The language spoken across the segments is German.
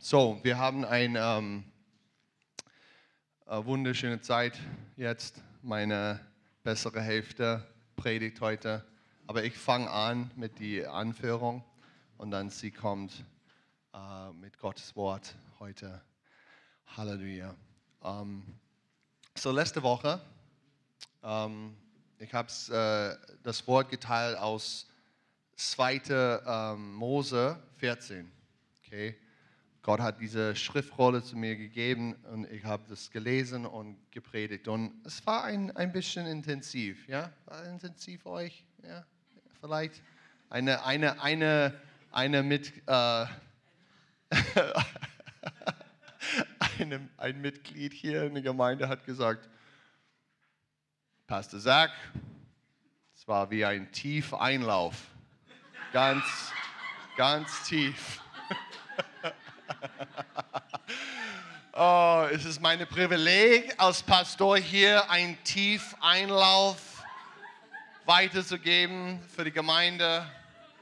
so, wir haben eine ähm, wunderschöne Zeit jetzt. Meine bessere Hälfte predigt heute. Aber ich fange an mit der Anführung und dann sie kommt äh, mit Gottes Wort heute. Halleluja. Ähm, so, letzte Woche, ähm, ich habe äh, das Wort geteilt aus 2. Ähm, Mose 14. Okay. Gott hat diese Schriftrolle zu mir gegeben und ich habe das gelesen und gepredigt. Und es war ein, ein bisschen intensiv. Ja? War intensiv für euch? Ja? Vielleicht eine, eine, eine, eine mit. Äh, eine, ein Mitglied hier in der Gemeinde hat gesagt, Pastor Zach, es war wie ein Tiefeinlauf. Ganz, ganz tief. Oh, es ist mein Privileg als Pastor hier einen Tiefeinlauf weiterzugeben für die Gemeinde,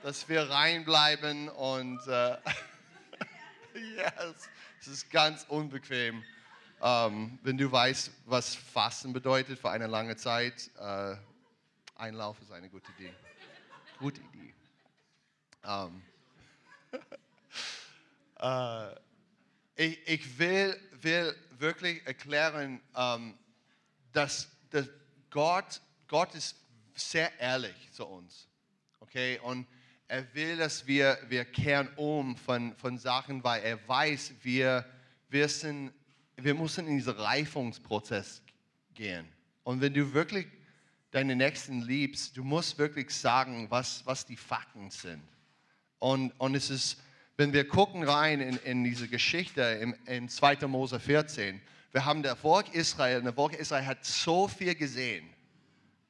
dass wir reinbleiben und äh, yes, es ist ganz unbequem. Ähm, wenn du weißt, was Fasten bedeutet für eine lange Zeit, äh, Einlauf ist eine gute Idee. Gute Idee. Ähm, äh, ich, ich will, will, wirklich erklären, ähm, dass, dass Gott, Gott ist sehr ehrlich zu uns. Okay? Und er will, dass wir, wir kehren um von, von Sachen, weil er weiß, wir, wir, sind, wir müssen in diesen Reifungsprozess gehen. Und wenn du wirklich deine Nächsten liebst, du musst wirklich sagen, was, was die Fakten sind. Und, und es ist wenn wir gucken rein in, in diese Geschichte im, in 2. Mose 14, wir haben der Volk Israel, der Volk Israel hat so viel gesehen.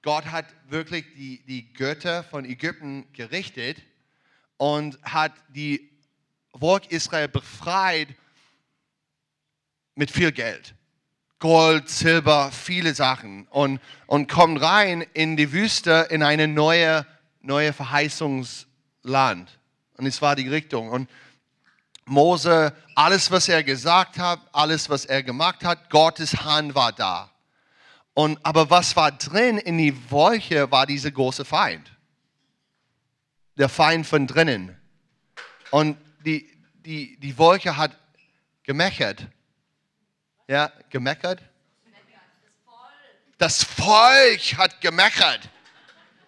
Gott hat wirklich die, die Götter von Ägypten gerichtet und hat die Volk Israel befreit mit viel Geld. Gold, Silber, viele Sachen. Und, und kommt rein in die Wüste in eine neue, neue Verheißungsland. Und es war die Richtung. Und Mose, alles, was er gesagt hat, alles, was er gemacht hat, Gottes Hand war da. Und, aber was war drin in die Wolke, war dieser große Feind. Der Feind von drinnen. Und die, die, die Wolke hat gemeckert. Ja, gemeckert? Das Volk hat gemeckert.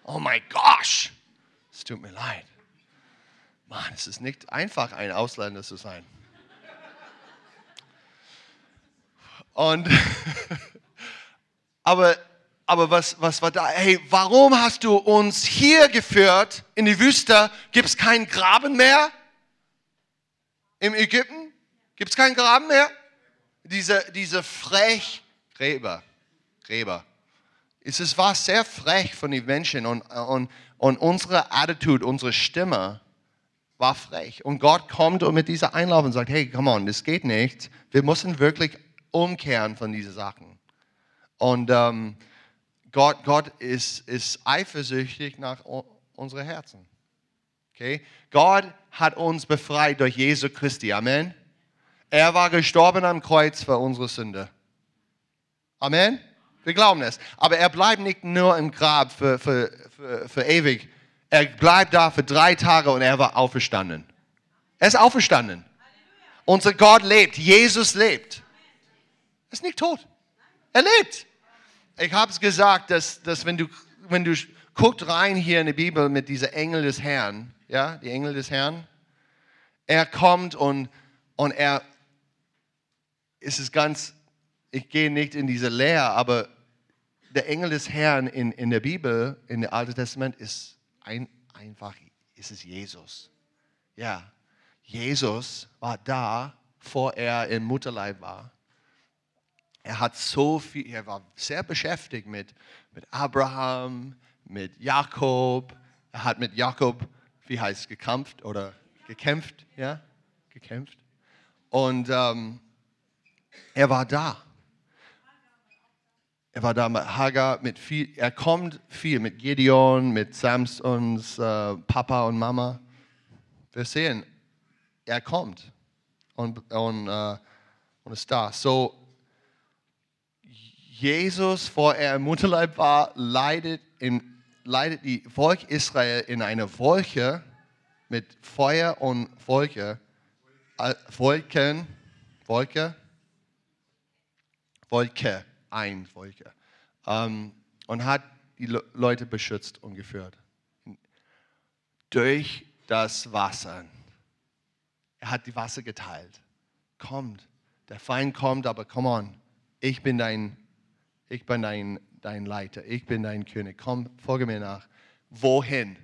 Oh mein Gott, es tut mir leid. Mann, es ist nicht einfach, ein Ausländer zu sein. Und, aber, aber was, was war da? Hey, warum hast du uns hier geführt in die Wüste? Gibt es keinen Graben mehr? Im Ägypten? Gibt es keinen Graben mehr? Diese, diese frech Gräber. Gräber. Es war sehr frech von den Menschen und, und, und unsere Attitude, unsere Stimme war frech. Und Gott kommt mit dieser Einlauf und sagt, hey, come on, das geht nicht. Wir müssen wirklich umkehren von diesen Sachen. Und ähm, Gott, Gott ist, ist eifersüchtig nach unseren Herzen. Okay? Gott hat uns befreit durch Jesu Christi. Amen. Er war gestorben am Kreuz für unsere Sünde. Amen. Wir glauben es. Aber er bleibt nicht nur im Grab für, für, für, für ewig, er bleibt da für drei Tage und er war auferstanden. Er ist auferstanden. Unser Gott lebt. Jesus lebt. Er ist nicht tot. Er lebt. Ich habe es gesagt, dass, dass wenn, du, wenn du guckst rein hier in die Bibel mit dieser Engel des Herrn, ja, die Engel des Herrn, er kommt und, und er, es ist ganz, ich gehe nicht in diese Lehre, aber der Engel des Herrn in, in der Bibel, in dem Alten Testament, ist ein, einfach ist es Jesus. Ja, Jesus war da, vor er im Mutterleib war. Er hat so viel, er war sehr beschäftigt mit, mit Abraham, mit Jakob. Er hat mit Jakob, wie heißt es, gekämpft oder gekämpft, ja, gekämpft. Und ähm, er war da. Er war da mit Hagar, mit viel, er kommt viel mit Gideon, mit Samsons äh, Papa und Mama. Wir sehen, er kommt. und, und, äh, und ist da. So, Jesus, vor er im Mutterleib war, leidet, in, leidet die Volk Israel in einer Wolke mit Feuer und Wolke, äh, Wolken, Wolke, Wolke, ein Wolke, ähm, und hat die Le Leute beschützt und geführt. Durch das Wasser. Er hat die Wasser geteilt. Kommt, der Feind kommt, aber come on, ich bin dein, ich bin dein, dein Leiter, ich bin dein König. Komm, folge mir nach. Wohin?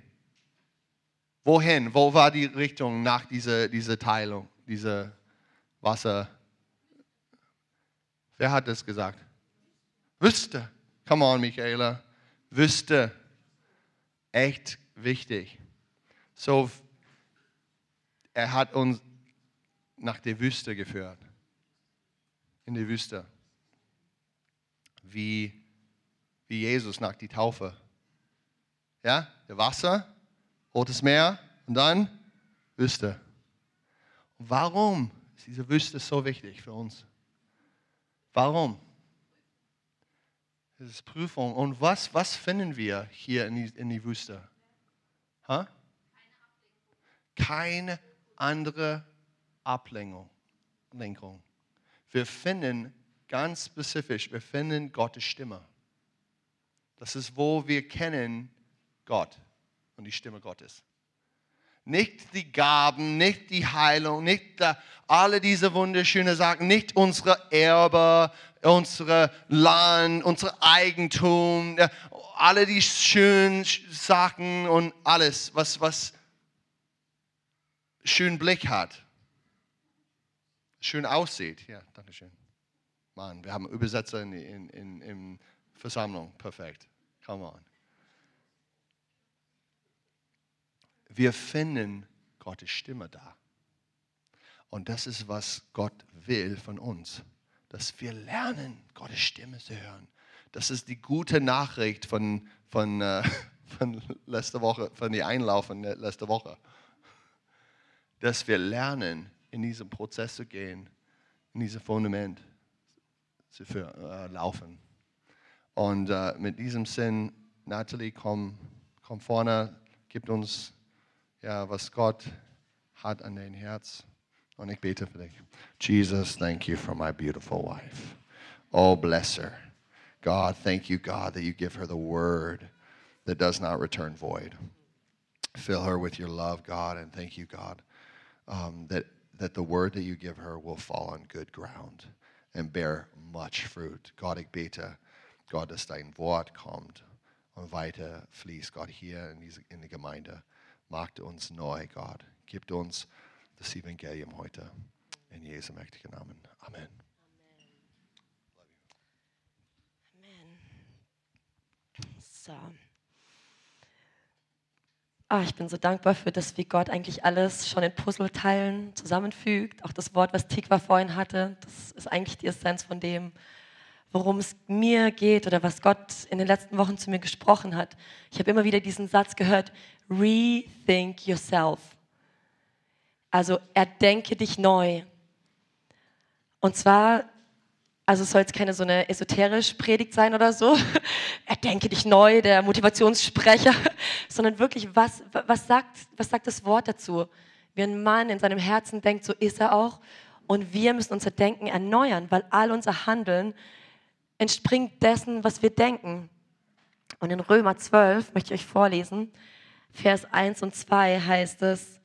Wohin? Wo war die Richtung nach dieser, dieser Teilung, dieser Wasser? Wer hat das gesagt? Wüsste. Come on, Michaela. Wüsste. Echt wichtig. So, er hat uns nach der Wüste geführt. In die Wüste. Wie, wie Jesus nach die Taufe. Ja, der Wasser, Rotes Meer und dann Wüste. Warum ist diese Wüste so wichtig für uns? Warum? Das ist Prüfung. Und was, was finden wir hier in die, in die Wüste? Ha? Keine andere Ablenkung. Lenkung. Wir finden ganz spezifisch, wir finden Gottes Stimme. Das ist, wo wir kennen Gott und die Stimme Gottes. Nicht die Gaben, nicht die Heilung, nicht da, alle diese wunderschönen Sachen, nicht unsere Erbe, unsere Land, unser Eigentum, alle die schönen Sachen und alles, was, was schönen Blick hat, schön aussieht. Ja, danke schön. Mann, wir haben Übersetzer in, in, in, in Versammlung. Perfekt. Come on. Wir finden Gottes Stimme da. Und das ist, was Gott will von uns. Dass wir lernen, Gottes Stimme zu hören. Das ist die gute Nachricht von, von, äh, von letzter Woche, von der Einlauf von letzter Woche dass wir lernen, in diesem Prozess zu gehen, in diesem Fundament zu für, äh, laufen. Und äh, mit diesem Sinn, Natalie, komm, komm vorne, gib uns, ja, was Gott hat an dein Herz. Und ich bete für dich. Jesus, thank you for my beautiful wife. Oh, bless her. God, thank you, God, that you give her the word that does not return void. Fill her with your love, God, and thank you, God, um, that, that the word that you give her will fall on good ground and bear much fruit. Gott, ich bete, Gott, dass dein Wort kommt und weiter fließt, Gott, hier in, diese, in die Gemeinde. Macht uns neu, Gott. Gibt uns das Evangelium heute. In Jesu mächtigen Namen. Amen. Amen. So. Ah, ich bin so dankbar für das, wie Gott eigentlich alles schon in Puzzleteilen zusammenfügt. Auch das Wort, was Tikva vorhin hatte, das ist eigentlich die Essenz von dem, worum es mir geht oder was Gott in den letzten Wochen zu mir gesprochen hat. Ich habe immer wieder diesen Satz gehört, rethink yourself. Also erdenke dich neu. Und zwar also es soll jetzt keine so eine esoterisch Predigt sein oder so. Erdenke dich neu, der Motivationssprecher, sondern wirklich, was, was, sagt, was sagt das Wort dazu? Wie ein Mann in seinem Herzen denkt, so ist er auch. Und wir müssen unser Denken erneuern, weil all unser Handeln entspringt dessen, was wir denken. Und in Römer 12 möchte ich euch vorlesen, Vers 1 und 2 heißt es,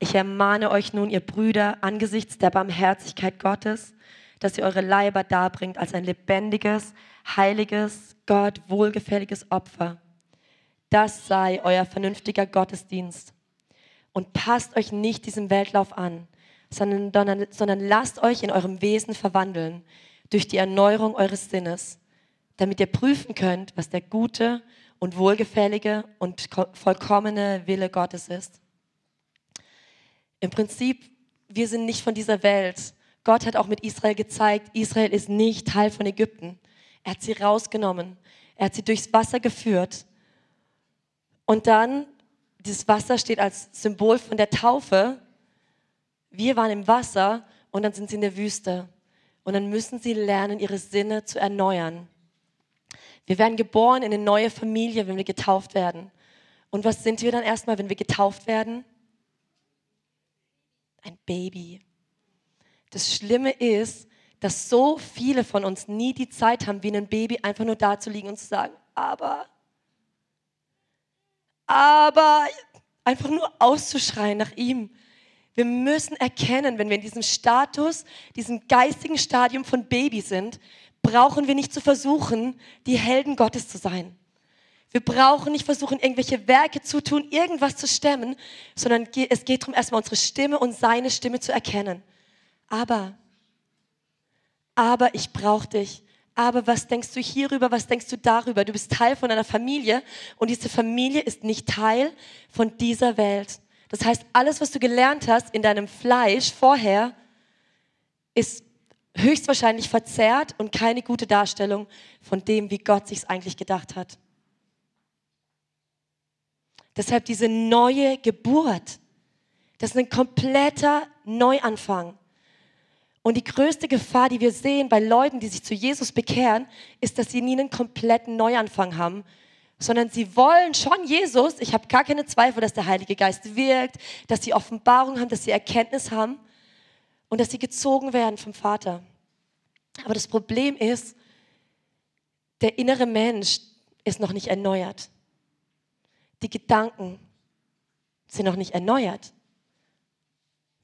ich ermahne euch nun, ihr Brüder, angesichts der Barmherzigkeit Gottes, dass ihr eure Leiber darbringt als ein lebendiges, heiliges, Gott wohlgefälliges Opfer. Das sei euer vernünftiger Gottesdienst. Und passt euch nicht diesem Weltlauf an, sondern, sondern lasst euch in eurem Wesen verwandeln durch die Erneuerung eures Sinnes, damit ihr prüfen könnt, was der gute und wohlgefällige und vollkommene Wille Gottes ist. Im Prinzip, wir sind nicht von dieser Welt, Gott hat auch mit Israel gezeigt, Israel ist nicht Teil von Ägypten. Er hat sie rausgenommen. Er hat sie durchs Wasser geführt. Und dann, dieses Wasser steht als Symbol von der Taufe. Wir waren im Wasser und dann sind sie in der Wüste. Und dann müssen sie lernen, ihre Sinne zu erneuern. Wir werden geboren in eine neue Familie, wenn wir getauft werden. Und was sind wir dann erstmal, wenn wir getauft werden? Ein Baby. Das Schlimme ist, dass so viele von uns nie die Zeit haben, wie ein Baby einfach nur da zu liegen und zu sagen, aber, aber, einfach nur auszuschreien nach ihm. Wir müssen erkennen, wenn wir in diesem Status, diesem geistigen Stadium von Baby sind, brauchen wir nicht zu versuchen, die Helden Gottes zu sein. Wir brauchen nicht versuchen, irgendwelche Werke zu tun, irgendwas zu stemmen, sondern es geht darum, erstmal unsere Stimme und seine Stimme zu erkennen. Aber, aber ich brauche dich. Aber was denkst du hierüber? Was denkst du darüber? Du bist Teil von einer Familie und diese Familie ist nicht Teil von dieser Welt. Das heißt, alles, was du gelernt hast in deinem Fleisch vorher, ist höchstwahrscheinlich verzerrt und keine gute Darstellung von dem, wie Gott sich es eigentlich gedacht hat. Deshalb diese neue Geburt, das ist ein kompletter Neuanfang. Und die größte Gefahr, die wir sehen bei Leuten, die sich zu Jesus bekehren, ist, dass sie nie einen kompletten Neuanfang haben, sondern sie wollen schon Jesus. Ich habe gar keine Zweifel, dass der Heilige Geist wirkt, dass sie Offenbarung haben, dass sie Erkenntnis haben und dass sie gezogen werden vom Vater. Aber das Problem ist, der innere Mensch ist noch nicht erneuert. Die Gedanken sind noch nicht erneuert.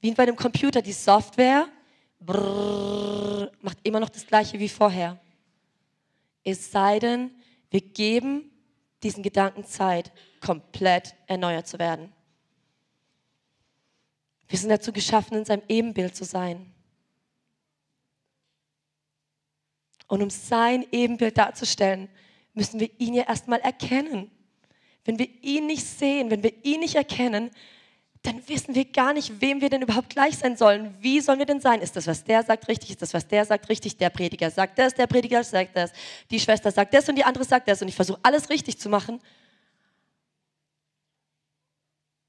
Wie bei einem Computer, die Software brrr, macht immer noch das gleiche wie vorher. Es sei denn, wir geben diesen Gedanken Zeit, komplett erneuert zu werden. Wir sind dazu geschaffen, in seinem Ebenbild zu sein. Und um sein Ebenbild darzustellen, müssen wir ihn ja erstmal erkennen. Wenn wir ihn nicht sehen, wenn wir ihn nicht erkennen, dann wissen wir gar nicht, wem wir denn überhaupt gleich sein sollen. Wie sollen wir denn sein? Ist das, was der sagt, richtig? Ist das, was der sagt, richtig? Der Prediger sagt das, der Prediger sagt das, die Schwester sagt das und die andere sagt das und ich versuche alles richtig zu machen.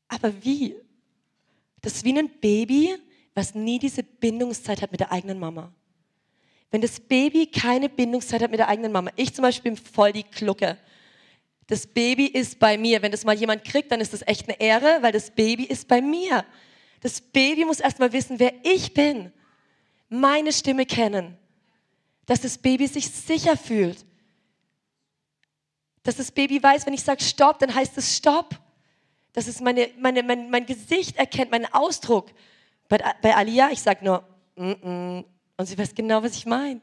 Aber wie? Das ist wie ein Baby, was nie diese Bindungszeit hat mit der eigenen Mama. Wenn das Baby keine Bindungszeit hat mit der eigenen Mama, ich zum Beispiel bin voll die Klucke. Das Baby ist bei mir. Wenn das mal jemand kriegt, dann ist das echt eine Ehre, weil das Baby ist bei mir. Das Baby muss erstmal wissen, wer ich bin. Meine Stimme kennen. Dass das Baby sich sicher fühlt. Dass das Baby weiß, wenn ich sage Stopp, dann heißt es Stopp. Dass es meine, meine, mein, mein Gesicht erkennt, meinen Ausdruck. Bei, bei Alia, ich sage nur, mm -mm. und sie weiß genau, was ich meine.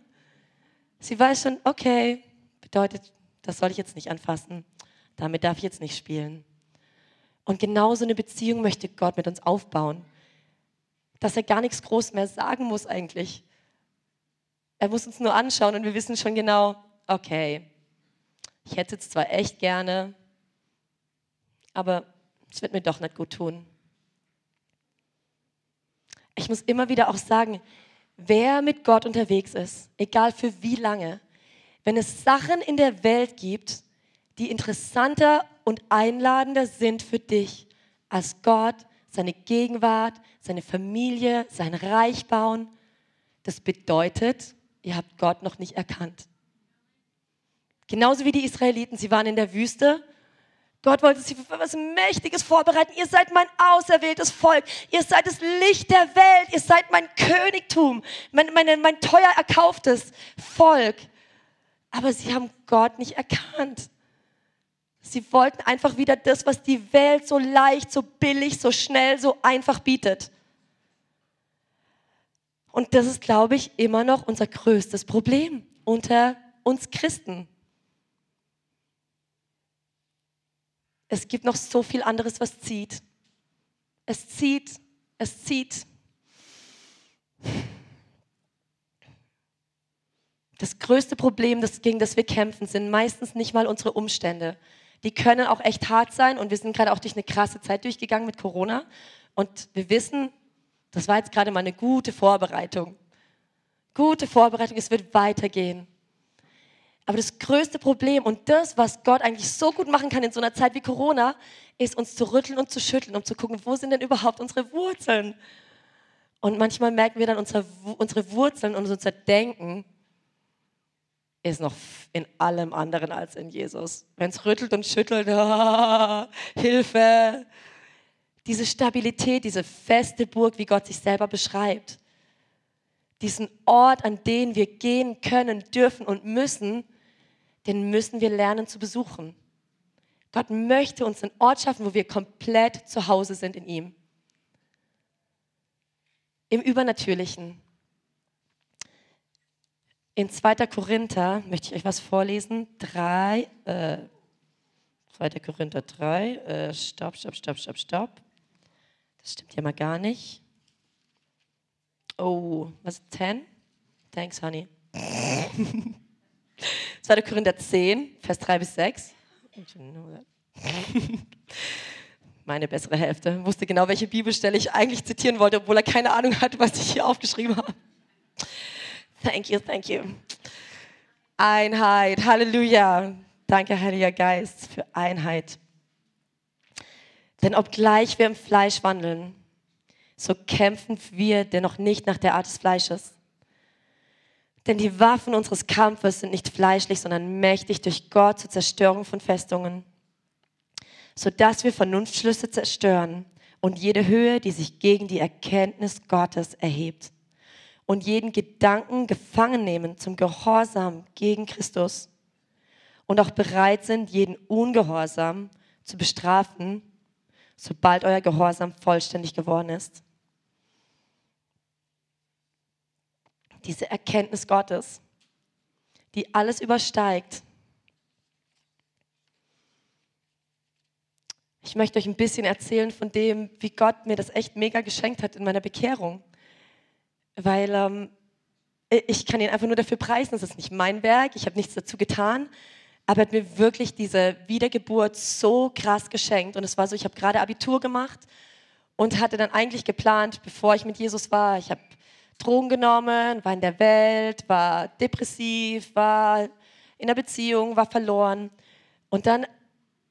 Sie weiß schon, okay, bedeutet, das soll ich jetzt nicht anfassen damit darf ich jetzt nicht spielen. Und genau so eine Beziehung möchte Gott mit uns aufbauen, dass er gar nichts groß mehr sagen muss eigentlich. Er muss uns nur anschauen und wir wissen schon genau, okay, ich hätte es zwar echt gerne, aber es wird mir doch nicht gut tun. Ich muss immer wieder auch sagen, wer mit Gott unterwegs ist, egal für wie lange, wenn es Sachen in der Welt gibt, die interessanter und einladender sind für dich als Gott, seine Gegenwart, seine Familie, sein Reich bauen. Das bedeutet, ihr habt Gott noch nicht erkannt. Genauso wie die Israeliten, sie waren in der Wüste. Gott wollte sie für etwas Mächtiges vorbereiten. Ihr seid mein auserwähltes Volk. Ihr seid das Licht der Welt. Ihr seid mein Königtum, mein, mein, mein teuer erkauftes Volk. Aber sie haben Gott nicht erkannt. Sie wollten einfach wieder das, was die Welt so leicht, so billig, so schnell, so einfach bietet. Und das ist, glaube ich, immer noch unser größtes Problem unter uns Christen. Es gibt noch so viel anderes, was zieht. Es zieht, es zieht. Das größte Problem, das, gegen das wir kämpfen, sind meistens nicht mal unsere Umstände die können auch echt hart sein und wir sind gerade auch durch eine krasse Zeit durchgegangen mit Corona und wir wissen, das war jetzt gerade mal eine gute Vorbereitung. Gute Vorbereitung, es wird weitergehen. Aber das größte Problem und das, was Gott eigentlich so gut machen kann in so einer Zeit wie Corona, ist uns zu rütteln und zu schütteln, um zu gucken, wo sind denn überhaupt unsere Wurzeln? Und manchmal merken wir dann unsere, Wurzeln und unser Denken ist noch in allem anderen als in Jesus. Wenn es rüttelt und schüttelt, oh, Hilfe. Diese Stabilität, diese feste Burg, wie Gott sich selber beschreibt. Diesen Ort, an den wir gehen können, dürfen und müssen, den müssen wir lernen zu besuchen. Gott möchte uns einen Ort schaffen, wo wir komplett zu Hause sind in ihm. Im Übernatürlichen. In 2. Korinther möchte ich euch was vorlesen. 3, äh, 2. Korinther 3, äh, stopp, stopp, stopp, stopp, stopp. Das stimmt ja mal gar nicht. Oh, was ist 10? Thanks, honey. 2. Korinther 10, Vers 3 bis 6. Meine bessere Hälfte wusste genau, welche Bibelstelle ich eigentlich zitieren wollte, obwohl er keine Ahnung hat, was ich hier aufgeschrieben habe. Thank you, thank you. Einheit, Halleluja. Danke, Heiliger Geist, für Einheit. Denn obgleich wir im Fleisch wandeln, so kämpfen wir dennoch nicht nach der Art des Fleisches. Denn die Waffen unseres Kampfes sind nicht fleischlich, sondern mächtig durch Gott zur Zerstörung von Festungen, sodass wir Vernunftschlüsse zerstören und jede Höhe, die sich gegen die Erkenntnis Gottes erhebt. Und jeden Gedanken gefangen nehmen zum Gehorsam gegen Christus. Und auch bereit sind, jeden Ungehorsam zu bestrafen, sobald euer Gehorsam vollständig geworden ist. Diese Erkenntnis Gottes, die alles übersteigt. Ich möchte euch ein bisschen erzählen von dem, wie Gott mir das echt mega geschenkt hat in meiner Bekehrung weil ähm, ich kann ihn einfach nur dafür preisen, das ist nicht mein Werk, ich habe nichts dazu getan, aber er hat mir wirklich diese Wiedergeburt so krass geschenkt und es war so, ich habe gerade Abitur gemacht und hatte dann eigentlich geplant, bevor ich mit Jesus war, ich habe Drogen genommen, war in der Welt, war depressiv, war in der Beziehung, war verloren und dann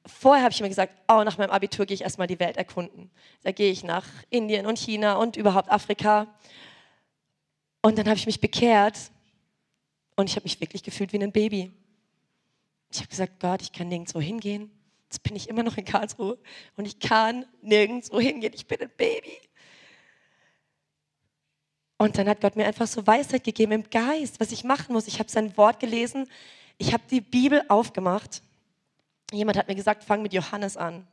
vorher habe ich mir gesagt, oh, nach meinem Abitur gehe ich erstmal die Welt erkunden. Da gehe ich nach Indien und China und überhaupt Afrika. Und dann habe ich mich bekehrt und ich habe mich wirklich gefühlt wie ein Baby. Ich habe gesagt, Gott, ich kann nirgendwo hingehen. Jetzt bin ich immer noch in Karlsruhe und ich kann nirgendwo hingehen. Ich bin ein Baby. Und dann hat Gott mir einfach so Weisheit gegeben im Geist, was ich machen muss. Ich habe sein Wort gelesen. Ich habe die Bibel aufgemacht. Jemand hat mir gesagt, fang mit Johannes an.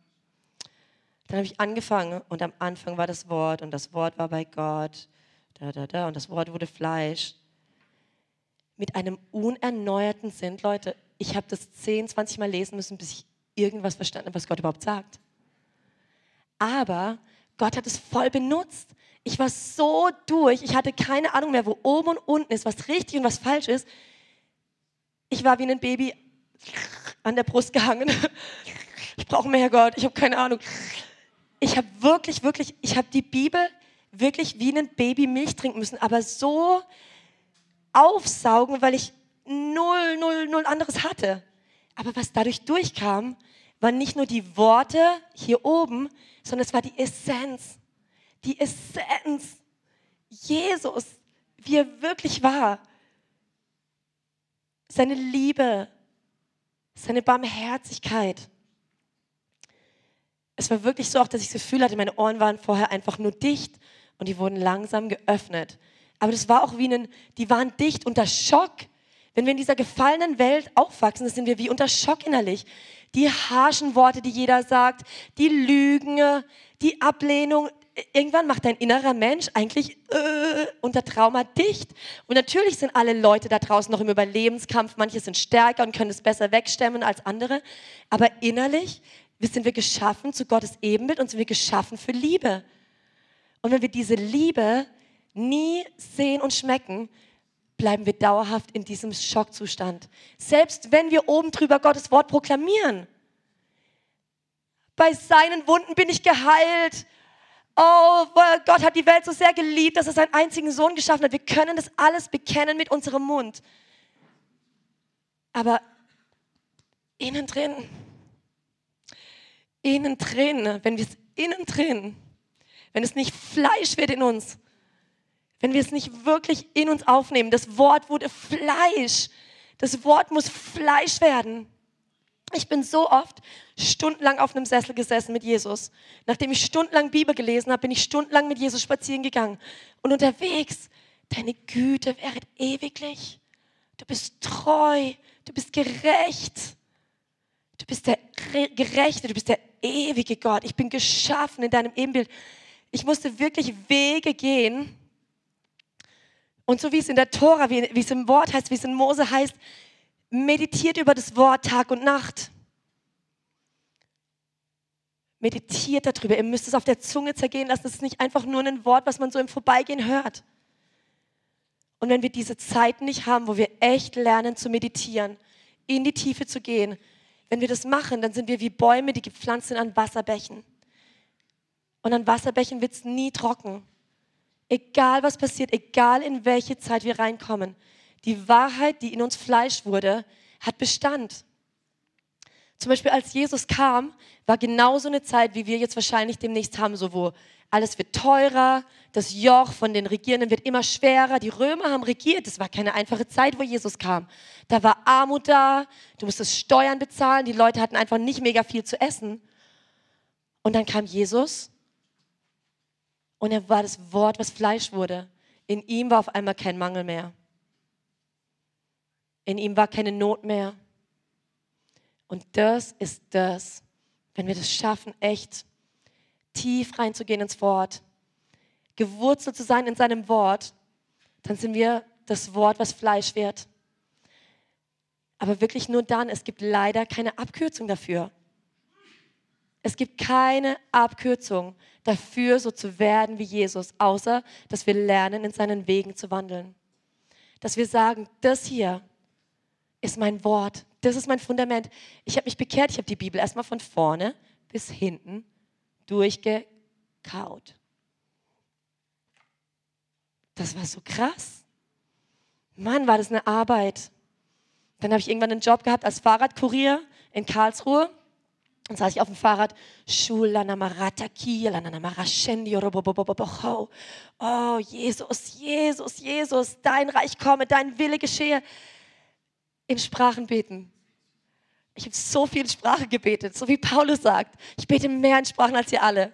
Dann habe ich angefangen und am Anfang war das Wort und das Wort war bei Gott da, da, da, und das Wort wurde Fleisch. Mit einem unerneuerten Sinn, Leute, ich habe das 10, 20 Mal lesen müssen, bis ich irgendwas verstanden habe, was Gott überhaupt sagt. Aber Gott hat es voll benutzt. Ich war so durch, ich hatte keine Ahnung mehr, wo oben und unten ist, was richtig und was falsch ist. Ich war wie ein Baby an der Brust gehangen. Ich brauche mehr Gott, ich habe keine Ahnung. Ich habe wirklich, wirklich, ich habe die Bibel wirklich wie ein Baby Milch trinken müssen, aber so aufsaugen, weil ich null, null, null anderes hatte. Aber was dadurch durchkam, waren nicht nur die Worte hier oben, sondern es war die Essenz. Die Essenz. Jesus, wie er wirklich war. Seine Liebe, seine Barmherzigkeit. Es war wirklich so auch, dass ich das Gefühl hatte, meine Ohren waren vorher einfach nur dicht und die wurden langsam geöffnet. Aber das war auch wie ein, die waren dicht unter Schock. Wenn wir in dieser gefallenen Welt aufwachsen, sind wir wie unter Schock innerlich. Die harschen Worte, die jeder sagt, die Lügen, die Ablehnung. Irgendwann macht dein innerer Mensch eigentlich äh, unter Trauma dicht. Und natürlich sind alle Leute da draußen noch im Überlebenskampf. Manche sind stärker und können es besser wegstemmen als andere. Aber innerlich sind wir geschaffen zu Gottes Ebenbild und sind wir geschaffen für Liebe. Und wenn wir diese Liebe nie sehen und schmecken, bleiben wir dauerhaft in diesem Schockzustand. Selbst wenn wir oben drüber Gottes Wort proklamieren. Bei seinen Wunden bin ich geheilt. Oh, Gott hat die Welt so sehr geliebt, dass er seinen einzigen Sohn geschaffen hat. Wir können das alles bekennen mit unserem Mund. Aber innen drin, innen drin, wenn wir es innen drin wenn es nicht Fleisch wird in uns, wenn wir es nicht wirklich in uns aufnehmen. Das Wort wurde Fleisch. Das Wort muss Fleisch werden. Ich bin so oft stundenlang auf einem Sessel gesessen mit Jesus. Nachdem ich stundenlang Bibel gelesen habe, bin ich stundenlang mit Jesus spazieren gegangen. Und unterwegs, deine Güte wäret ewiglich. Du bist treu, du bist gerecht. Du bist der Gerechte, du bist der ewige Gott. Ich bin geschaffen in deinem Ebenbild. Ich musste wirklich Wege gehen. Und so wie es in der Tora, wie, wie es im Wort heißt, wie es in Mose heißt, meditiert über das Wort Tag und Nacht. Meditiert darüber. Ihr müsst es auf der Zunge zergehen lassen. Das ist nicht einfach nur ein Wort, was man so im Vorbeigehen hört. Und wenn wir diese Zeit nicht haben, wo wir echt lernen zu meditieren, in die Tiefe zu gehen, wenn wir das machen, dann sind wir wie Bäume, die gepflanzt sind an Wasserbächen. Und an Wasserbächen wird es nie trocken. Egal was passiert, egal in welche Zeit wir reinkommen, die Wahrheit, die in uns Fleisch wurde, hat Bestand. Zum Beispiel als Jesus kam, war genauso eine Zeit, wie wir jetzt wahrscheinlich demnächst haben, so wo alles wird teurer, das Joch von den Regierenden wird immer schwerer. Die Römer haben regiert, es war keine einfache Zeit, wo Jesus kam. Da war Armut da, du musstest Steuern bezahlen, die Leute hatten einfach nicht mega viel zu essen. Und dann kam Jesus und er war das Wort, was Fleisch wurde. In ihm war auf einmal kein Mangel mehr. In ihm war keine Not mehr. Und das ist das, wenn wir das schaffen, echt tief reinzugehen ins Wort, gewurzelt zu sein in seinem Wort, dann sind wir das Wort, was Fleisch wird. Aber wirklich nur dann, es gibt leider keine Abkürzung dafür. Es gibt keine Abkürzung dafür, so zu werden wie Jesus, außer dass wir lernen, in seinen Wegen zu wandeln. Dass wir sagen, das hier ist mein Wort, das ist mein Fundament. Ich habe mich bekehrt, ich habe die Bibel erstmal von vorne bis hinten durchgekaut. Das war so krass. Mann, war das eine Arbeit. Dann habe ich irgendwann einen Job gehabt als Fahrradkurier in Karlsruhe. Dann saß ich auf dem Fahrrad. Oh, Jesus, Jesus, Jesus, dein Reich komme, dein Wille geschehe. In Sprachen beten. Ich habe so viel in Sprache gebetet, so wie Paulus sagt. Ich bete mehr in Sprachen als ihr alle.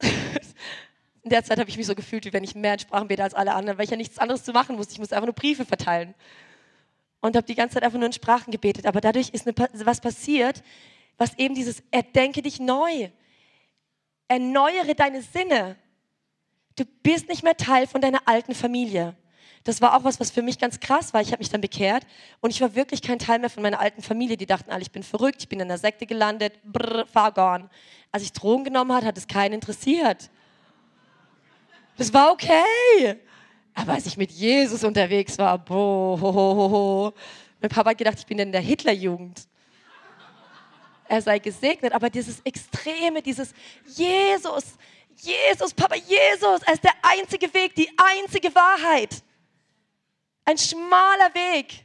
In der Zeit habe ich mich so gefühlt, wie wenn ich mehr in Sprachen bete als alle anderen, weil ich ja nichts anderes zu machen musste. Ich musste einfach nur Briefe verteilen. Und habe die ganze Zeit einfach nur in Sprachen gebetet. Aber dadurch ist eine, was passiert, was eben dieses, erdenke dich neu. Erneuere deine Sinne. Du bist nicht mehr Teil von deiner alten Familie. Das war auch was, was für mich ganz krass war. Ich habe mich dann bekehrt und ich war wirklich kein Teil mehr von meiner alten Familie. Die dachten alle, ich bin verrückt, ich bin in einer Sekte gelandet, brr, far gone. Als ich Drogen genommen hat, hat es keinen interessiert. Das war okay. Aber als ich mit Jesus unterwegs war, boah, mein Papa hat gedacht, ich bin in der Hitlerjugend. Er sei gesegnet, aber dieses Extreme, dieses Jesus, Jesus, Papa, Jesus, er ist der einzige Weg, die einzige Wahrheit. Ein schmaler Weg.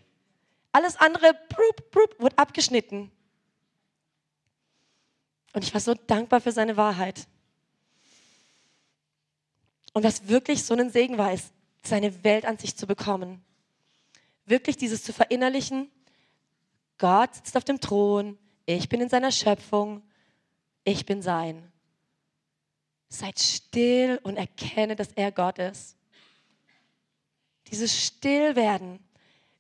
Alles andere brup, brup, wird abgeschnitten. Und ich war so dankbar für seine Wahrheit. Und was wirklich so ein Segen war, ist, seine Welt an sich zu bekommen. Wirklich dieses zu verinnerlichen. Gott sitzt auf dem Thron. Ich bin in seiner Schöpfung. Ich bin sein. Seid still und erkenne, dass er Gott ist. Dieses Stillwerden.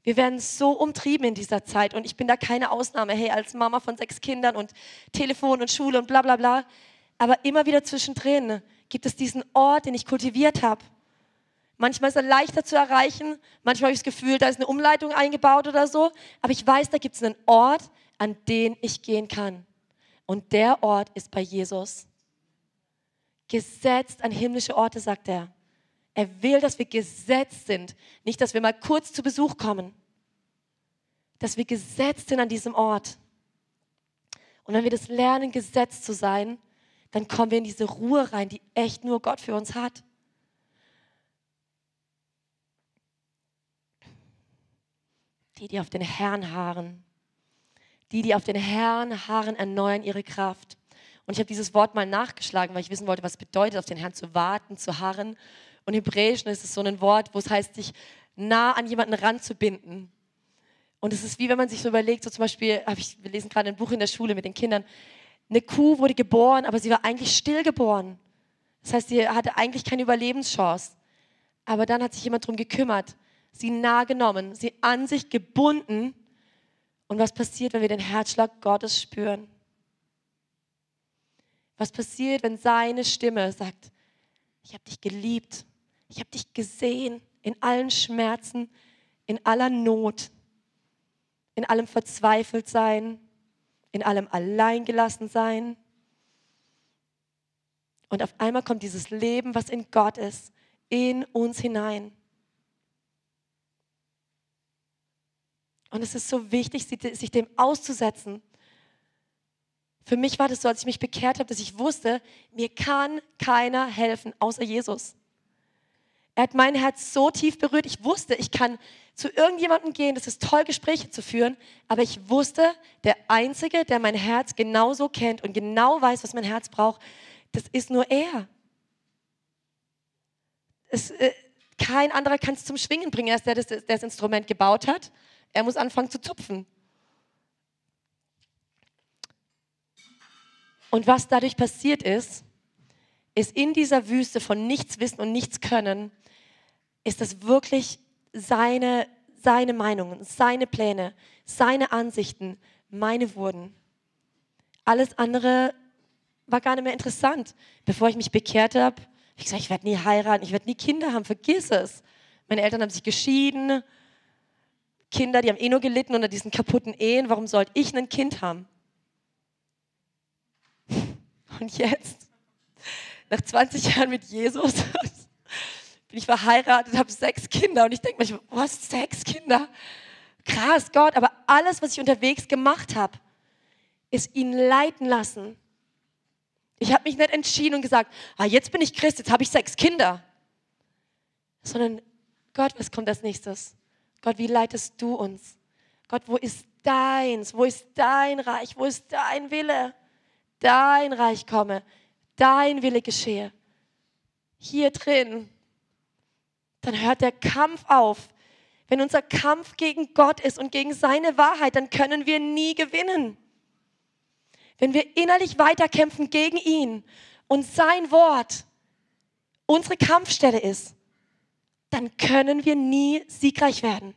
Wir werden so umtrieben in dieser Zeit und ich bin da keine Ausnahme. Hey, als Mama von sechs Kindern und Telefon und Schule und bla bla bla. Aber immer wieder zwischendrin gibt es diesen Ort, den ich kultiviert habe. Manchmal ist er leichter zu erreichen, manchmal habe ich das Gefühl, da ist eine Umleitung eingebaut oder so. Aber ich weiß, da gibt es einen Ort, an den ich gehen kann. Und der Ort ist bei Jesus. Gesetzt an himmlische Orte, sagt er. Er will, dass wir gesetzt sind, nicht, dass wir mal kurz zu Besuch kommen, dass wir gesetzt sind an diesem Ort. Und wenn wir das lernen, gesetzt zu sein, dann kommen wir in diese Ruhe rein, die echt nur Gott für uns hat. Die, die auf den Herrn harren. Die, die auf den Herrn harren, erneuern ihre Kraft. Und ich habe dieses Wort mal nachgeschlagen, weil ich wissen wollte, was bedeutet, auf den Herrn zu warten, zu harren. Und Hebräischen ist es so ein Wort, wo es heißt, sich nah an jemanden ranzubinden. Und es ist wie wenn man sich so überlegt, so zum Beispiel, ich, wir lesen gerade ein Buch in der Schule mit den Kindern, eine Kuh wurde geboren, aber sie war eigentlich stillgeboren. Das heißt, sie hatte eigentlich keine Überlebenschance. Aber dann hat sich jemand darum gekümmert, sie nah genommen, sie an sich gebunden. Und was passiert, wenn wir den Herzschlag Gottes spüren? Was passiert, wenn seine Stimme sagt, ich habe dich geliebt, ich habe dich gesehen in allen Schmerzen, in aller Not, in allem Verzweifeltsein, in allem Alleingelassensein. Und auf einmal kommt dieses Leben, was in Gott ist, in uns hinein. Und es ist so wichtig, sich dem auszusetzen. Für mich war das so, als ich mich bekehrt habe, dass ich wusste, mir kann keiner helfen, außer Jesus. Er hat mein Herz so tief berührt. Ich wusste, ich kann zu irgendjemandem gehen, das ist toll, Gespräche zu führen, aber ich wusste, der Einzige, der mein Herz genauso kennt und genau weiß, was mein Herz braucht, das ist nur er. Es, äh, kein anderer kann es zum Schwingen bringen. Ist der, der das Instrument gebaut hat. Er muss anfangen zu zupfen. Und was dadurch passiert ist, ist in dieser Wüste von nichts wissen und nichts können, ist das wirklich seine, seine Meinungen, seine Pläne, seine Ansichten, meine wurden. Alles andere war gar nicht mehr interessant. Bevor ich mich bekehrt habe, habe ich gesagt, ich werde nie heiraten, ich werde nie Kinder haben, vergiss es. Meine Eltern haben sich geschieden. Kinder, die haben eh nur gelitten unter diesen kaputten Ehen. Warum sollte ich ein Kind haben? Und jetzt, nach 20 Jahren mit Jesus, bin ich verheiratet, habe sechs Kinder und ich denke manchmal, was, sechs Kinder? Krass, Gott, aber alles, was ich unterwegs gemacht habe, ist ihn leiten lassen. Ich habe mich nicht entschieden und gesagt, ah, jetzt bin ich Christ, jetzt habe ich sechs Kinder. Sondern Gott, was kommt als nächstes? Gott, wie leitest du uns? Gott, wo ist deins? Wo ist dein Reich? Wo ist dein Wille? Dein Reich komme, dein Wille geschehe. Hier drin dann hört der Kampf auf. Wenn unser Kampf gegen Gott ist und gegen seine Wahrheit, dann können wir nie gewinnen. Wenn wir innerlich weiterkämpfen gegen ihn und sein Wort unsere Kampfstelle ist, dann können wir nie siegreich werden.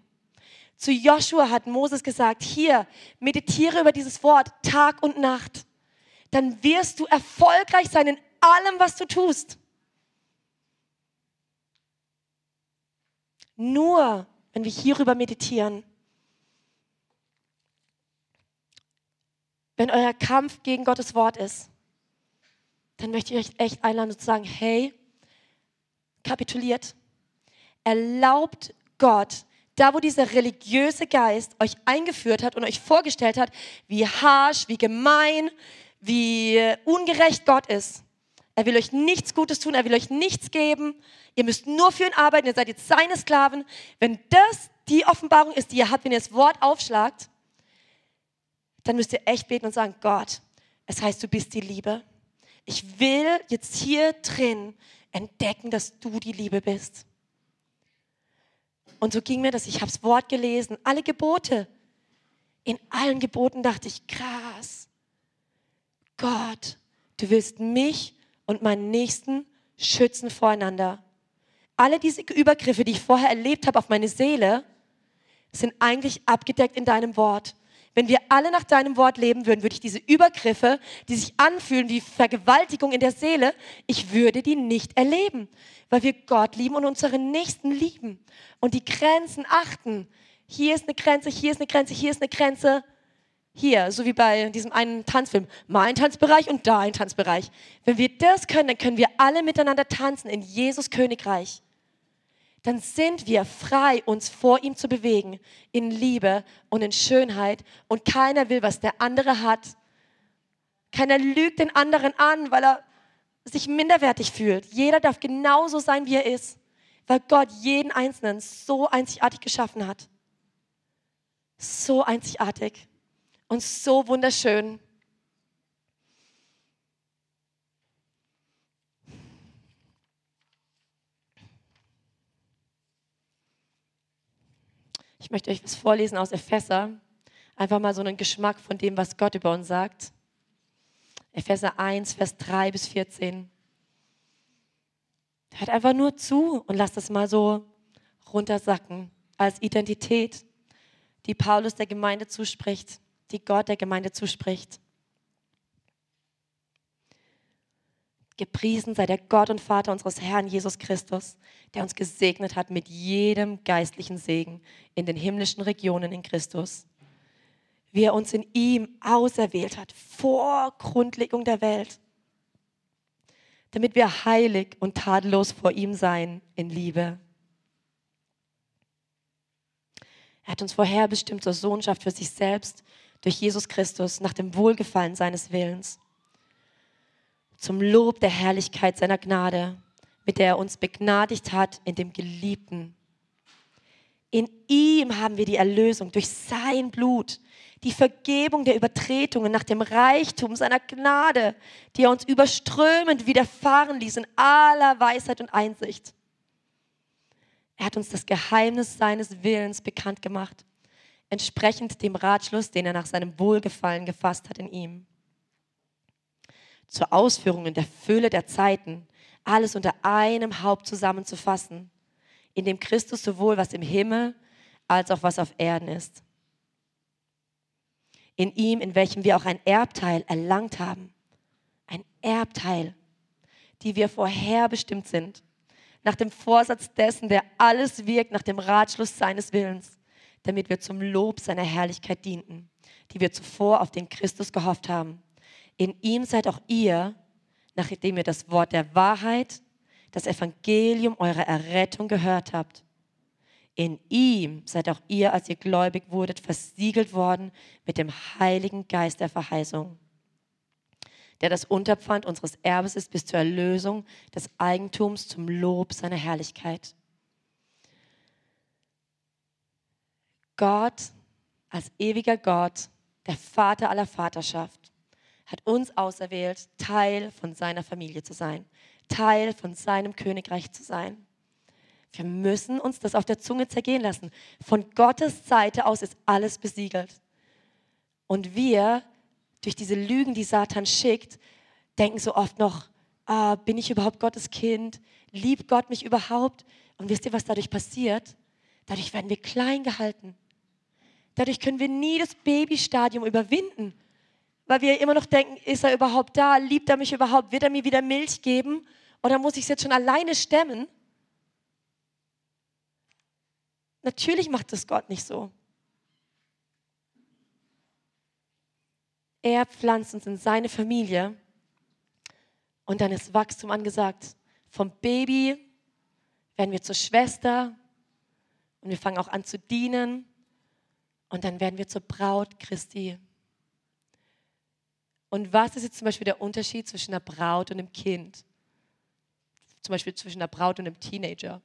Zu Joshua hat Moses gesagt, hier, meditiere über dieses Wort Tag und Nacht. Dann wirst du erfolgreich sein in allem, was du tust. Nur wenn wir hierüber meditieren. Wenn euer Kampf gegen Gottes Wort ist, dann möchte ich euch echt einladen zu sagen, hey, kapituliert, erlaubt Gott, da wo dieser religiöse Geist euch eingeführt hat und euch vorgestellt hat, wie harsh, wie gemein, wie ungerecht Gott ist. Er will euch nichts Gutes tun, er will euch nichts geben, Ihr müsst nur für ihn arbeiten, ihr seid jetzt seine Sklaven. Wenn das die Offenbarung ist, die ihr habt, wenn ihr das Wort aufschlagt, dann müsst ihr echt beten und sagen, Gott, es heißt, du bist die Liebe. Ich will jetzt hier drin entdecken, dass du die Liebe bist. Und so ging mir das, ich habe das Wort gelesen, alle Gebote. In allen Geboten dachte ich, krass, Gott, du willst mich und meinen Nächsten schützen voreinander alle diese Übergriffe, die ich vorher erlebt habe auf meine Seele, sind eigentlich abgedeckt in deinem Wort. Wenn wir alle nach deinem Wort leben würden, würde ich diese Übergriffe, die sich anfühlen wie Vergewaltigung in der Seele, ich würde die nicht erleben, weil wir Gott lieben und unseren Nächsten lieben und die Grenzen achten. Hier ist eine Grenze, hier ist eine Grenze, hier ist eine Grenze. Hier, so wie bei diesem einen Tanzfilm, mein Tanzbereich und dein Tanzbereich. Wenn wir das können, dann können wir alle miteinander tanzen in Jesus Königreich dann sind wir frei, uns vor ihm zu bewegen, in Liebe und in Schönheit. Und keiner will, was der andere hat. Keiner lügt den anderen an, weil er sich minderwertig fühlt. Jeder darf genauso sein, wie er ist, weil Gott jeden Einzelnen so einzigartig geschaffen hat. So einzigartig und so wunderschön. Ich möchte euch was vorlesen aus Epheser. Einfach mal so einen Geschmack von dem, was Gott über uns sagt. Epheser 1, Vers 3 bis 14. Hört einfach nur zu und lasst das mal so runtersacken als Identität, die Paulus der Gemeinde zuspricht die Gott der Gemeinde zuspricht. Gepriesen sei der Gott und Vater unseres Herrn Jesus Christus, der uns gesegnet hat mit jedem geistlichen Segen in den himmlischen Regionen in Christus. Wie er uns in ihm auserwählt hat vor Grundlegung der Welt, damit wir heilig und tadellos vor ihm sein in Liebe. Er hat uns vorherbestimmt zur Sohnschaft für sich selbst durch Jesus Christus nach dem Wohlgefallen seines Willens zum Lob der Herrlichkeit seiner Gnade, mit der er uns begnadigt hat in dem Geliebten. In ihm haben wir die Erlösung durch sein Blut, die Vergebung der Übertretungen nach dem Reichtum seiner Gnade, die er uns überströmend widerfahren ließ in aller Weisheit und Einsicht. Er hat uns das Geheimnis seines Willens bekannt gemacht, entsprechend dem Ratschluss, den er nach seinem Wohlgefallen gefasst hat in ihm zur Ausführung in der Fülle der Zeiten, alles unter einem Haupt zusammenzufassen, in dem Christus sowohl was im Himmel als auch was auf Erden ist. In ihm, in welchem wir auch ein Erbteil erlangt haben. Ein Erbteil, die wir vorherbestimmt sind, nach dem Vorsatz dessen, der alles wirkt, nach dem Ratschluss seines Willens, damit wir zum Lob seiner Herrlichkeit dienten, die wir zuvor auf den Christus gehofft haben in ihm seid auch ihr, nachdem ihr das Wort der Wahrheit, das Evangelium eurer Errettung gehört habt. In ihm seid auch ihr, als ihr gläubig wurdet, versiegelt worden mit dem Heiligen Geist der Verheißung, der das Unterpfand unseres Erbes ist bis zur Erlösung des Eigentums zum Lob seiner Herrlichkeit. Gott als ewiger Gott, der Vater aller Vaterschaft, hat uns auserwählt, Teil von seiner Familie zu sein, Teil von seinem Königreich zu sein. Wir müssen uns das auf der Zunge zergehen lassen. Von Gottes Seite aus ist alles besiegelt. Und wir, durch diese Lügen, die Satan schickt, denken so oft noch, ah, bin ich überhaupt Gottes Kind? Liebt Gott mich überhaupt? Und wisst ihr, was dadurch passiert? Dadurch werden wir klein gehalten. Dadurch können wir nie das Babystadium überwinden weil wir immer noch denken, ist er überhaupt da? Liebt er mich überhaupt? Wird er mir wieder Milch geben? Oder muss ich es jetzt schon alleine stemmen? Natürlich macht es Gott nicht so. Er pflanzt uns in seine Familie und dann ist Wachstum angesagt. Vom Baby werden wir zur Schwester und wir fangen auch an zu dienen und dann werden wir zur Braut Christi. Und was ist jetzt zum Beispiel der Unterschied zwischen einer Braut und einem Kind? Zum Beispiel zwischen einer Braut und einem Teenager.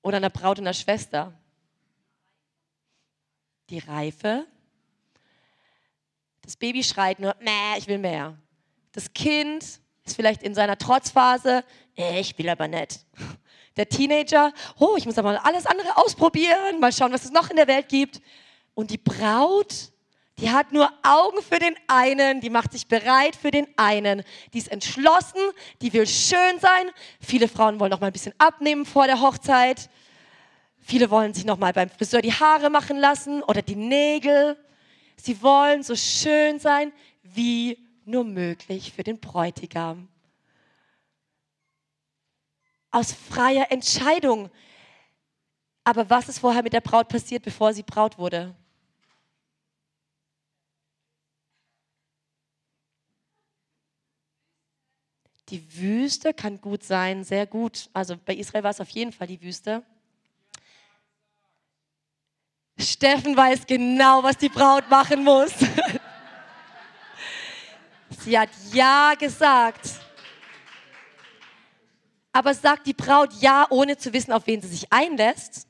Oder einer Braut und einer Schwester. Die Reife. Das Baby schreit nur, Mäh, ich will mehr. Das Kind ist vielleicht in seiner Trotzphase, äh, ich will aber nicht. Der Teenager, oh, ich muss aber mal alles andere ausprobieren, mal schauen, was es noch in der Welt gibt. Und die Braut, die hat nur Augen für den einen, die macht sich bereit für den einen. Die ist entschlossen, die will schön sein. Viele Frauen wollen noch mal ein bisschen abnehmen vor der Hochzeit. Viele wollen sich noch mal beim Friseur die Haare machen lassen oder die Nägel. Sie wollen so schön sein wie nur möglich für den Bräutigam. Aus freier Entscheidung. Aber was ist vorher mit der Braut passiert, bevor sie Braut wurde? Die Wüste kann gut sein, sehr gut. Also bei Israel war es auf jeden Fall die Wüste. Steffen weiß genau, was die Braut machen muss. Sie hat Ja gesagt. Aber sagt die Braut Ja, ohne zu wissen, auf wen sie sich einlässt?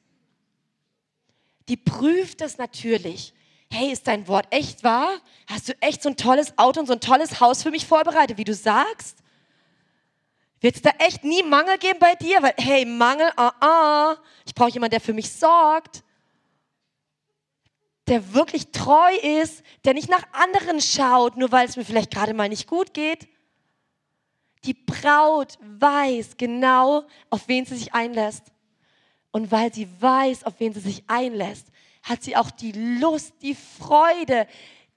Die prüft das natürlich. Hey, ist dein Wort echt wahr? Hast du echt so ein tolles Auto und so ein tolles Haus für mich vorbereitet, wie du sagst? Wird es da echt nie Mangel geben bei dir? Weil, hey, Mangel, ah, ah, ich brauche jemanden, der für mich sorgt, der wirklich treu ist, der nicht nach anderen schaut, nur weil es mir vielleicht gerade mal nicht gut geht. Die Braut weiß genau, auf wen sie sich einlässt. Und weil sie weiß, auf wen sie sich einlässt, hat sie auch die Lust, die Freude,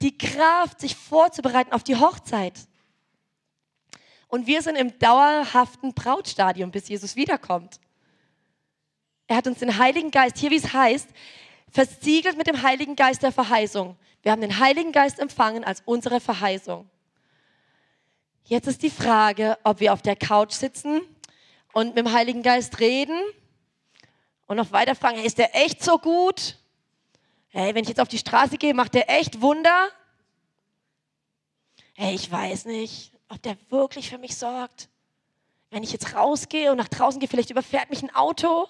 die Kraft, sich vorzubereiten auf die Hochzeit. Und wir sind im dauerhaften Brautstadium, bis Jesus wiederkommt. Er hat uns den Heiligen Geist, hier wie es heißt, versiegelt mit dem Heiligen Geist der Verheißung. Wir haben den Heiligen Geist empfangen als unsere Verheißung. Jetzt ist die Frage, ob wir auf der Couch sitzen und mit dem Heiligen Geist reden und noch weiter fragen, ist der echt so gut? Hey, wenn ich jetzt auf die Straße gehe, macht der echt Wunder? Hey, ich weiß nicht, ob der wirklich für mich sorgt. Wenn ich jetzt rausgehe und nach draußen gehe, vielleicht überfährt mich ein Auto.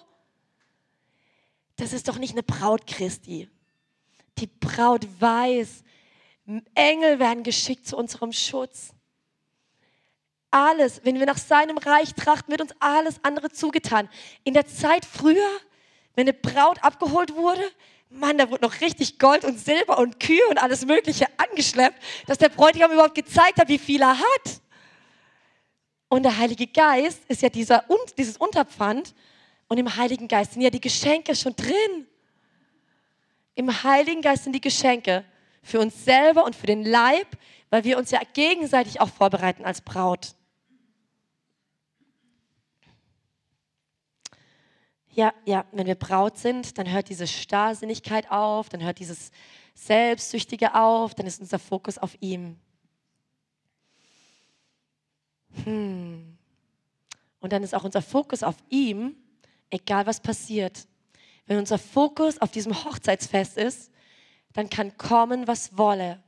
Das ist doch nicht eine Braut Christi. Die Braut weiß, Engel werden geschickt zu unserem Schutz alles, wenn wir nach seinem Reich trachten, wird uns alles andere zugetan. In der Zeit früher, wenn eine Braut abgeholt wurde, Mann, da wurde noch richtig Gold und Silber und Kühe und alles Mögliche angeschleppt, dass der Bräutigam überhaupt gezeigt hat, wie viel er hat. Und der Heilige Geist ist ja dieser, dieses Unterpfand. Und im Heiligen Geist sind ja die Geschenke schon drin. Im Heiligen Geist sind die Geschenke für uns selber und für den Leib, weil wir uns ja gegenseitig auch vorbereiten als Braut. Ja, ja, wenn wir Braut sind, dann hört diese Starrsinnigkeit auf, dann hört dieses Selbstsüchtige auf, dann ist unser Fokus auf ihm. Hm. Und dann ist auch unser Fokus auf ihm, egal was passiert. Wenn unser Fokus auf diesem Hochzeitsfest ist, dann kann kommen, was wolle.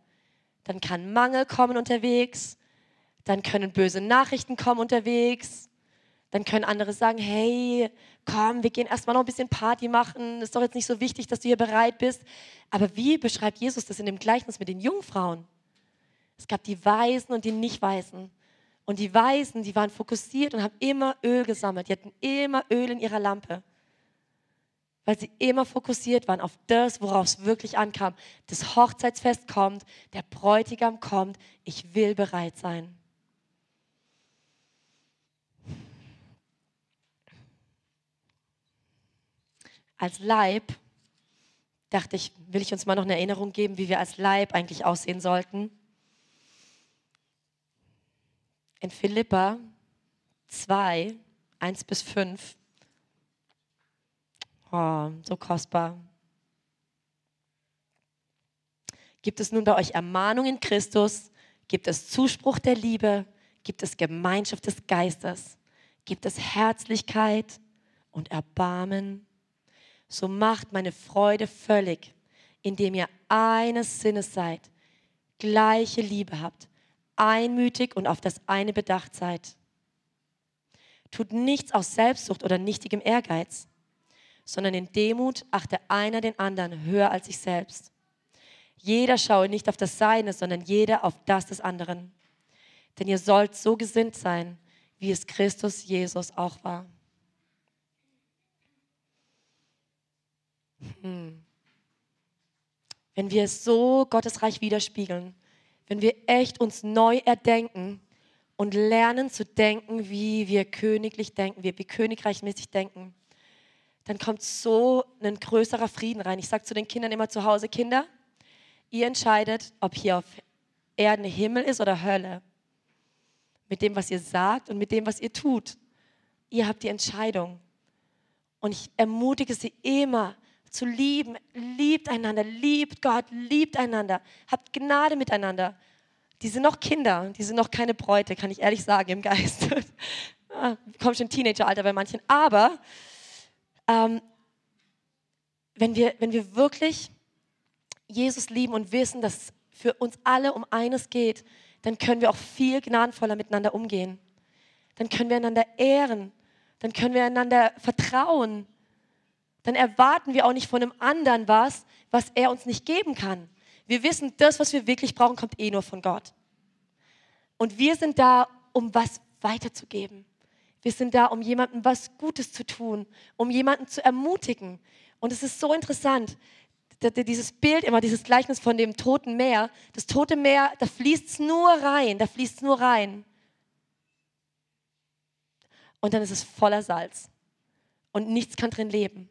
Dann kann Mangel kommen unterwegs, dann können böse Nachrichten kommen unterwegs, dann können andere sagen, hey, komm, wir gehen erstmal noch ein bisschen Party machen, ist doch jetzt nicht so wichtig, dass du hier bereit bist. Aber wie beschreibt Jesus das in dem Gleichnis mit den Jungfrauen? Es gab die Weisen und die Nicht-Weisen. Und die Weisen, die waren fokussiert und haben immer Öl gesammelt. Die hatten immer Öl in ihrer Lampe. Weil sie immer fokussiert waren auf das, worauf es wirklich ankam. Das Hochzeitsfest kommt, der Bräutigam kommt, ich will bereit sein. Als Leib, dachte ich, will ich uns mal noch eine Erinnerung geben, wie wir als Leib eigentlich aussehen sollten. In Philippa 2, 1 bis 5. Oh, so kostbar. Gibt es nun bei euch Ermahnung in Christus? Gibt es Zuspruch der Liebe? Gibt es Gemeinschaft des Geistes? Gibt es Herzlichkeit und Erbarmen? So macht meine Freude völlig, indem ihr eines Sinnes seid, gleiche Liebe habt, einmütig und auf das eine bedacht seid. Tut nichts aus Selbstsucht oder nichtigem Ehrgeiz, sondern in Demut achte einer den anderen höher als sich selbst. Jeder schaue nicht auf das Seine, sondern jeder auf das des anderen. Denn ihr sollt so gesinnt sein, wie es Christus Jesus auch war. Hm. Wenn wir so Gottes Reich widerspiegeln, wenn wir echt uns neu erdenken und lernen zu denken, wie wir königlich denken, wie wir königreichmäßig denken, dann kommt so ein größerer Frieden rein. Ich sage zu den Kindern immer zu Hause, Kinder, ihr entscheidet, ob hier auf Erden Himmel ist oder Hölle. Mit dem, was ihr sagt und mit dem, was ihr tut. Ihr habt die Entscheidung. Und ich ermutige sie immer, zu lieben. Liebt einander, liebt Gott, liebt einander. Habt Gnade miteinander. Die sind noch Kinder, die sind noch keine Bräute, kann ich ehrlich sagen, im Geist. ah, kommt schon Teenageralter bei manchen. Aber ähm, wenn, wir, wenn wir wirklich Jesus lieben und wissen, dass es für uns alle um eines geht, dann können wir auch viel gnadenvoller miteinander umgehen. Dann können wir einander ehren. Dann können wir einander vertrauen dann erwarten wir auch nicht von einem anderen was, was er uns nicht geben kann. Wir wissen, das, was wir wirklich brauchen, kommt eh nur von Gott. Und wir sind da, um was weiterzugeben. Wir sind da, um jemandem was Gutes zu tun, um jemanden zu ermutigen. Und es ist so interessant, dieses Bild immer, dieses Gleichnis von dem toten Meer. Das tote Meer, da fließt es nur rein, da fließt es nur rein. Und dann ist es voller Salz. Und nichts kann drin leben,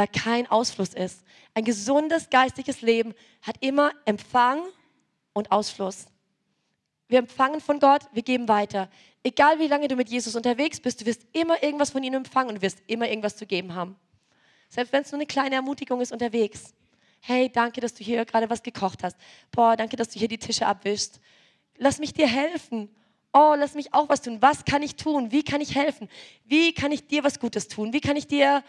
weil kein Ausfluss ist. Ein gesundes geistiges Leben hat immer Empfang und Ausfluss. Wir empfangen von Gott, wir geben weiter. Egal wie lange du mit Jesus unterwegs bist, du wirst immer irgendwas von ihm empfangen und wirst immer irgendwas zu geben haben. Selbst wenn es nur eine kleine Ermutigung ist unterwegs. Hey, danke, dass du hier gerade was gekocht hast. Boah, danke, dass du hier die Tische abwischst. Lass mich dir helfen. Oh, lass mich auch was tun. Was kann ich tun? Wie kann ich helfen? Wie kann ich dir was Gutes tun? Wie kann ich dir,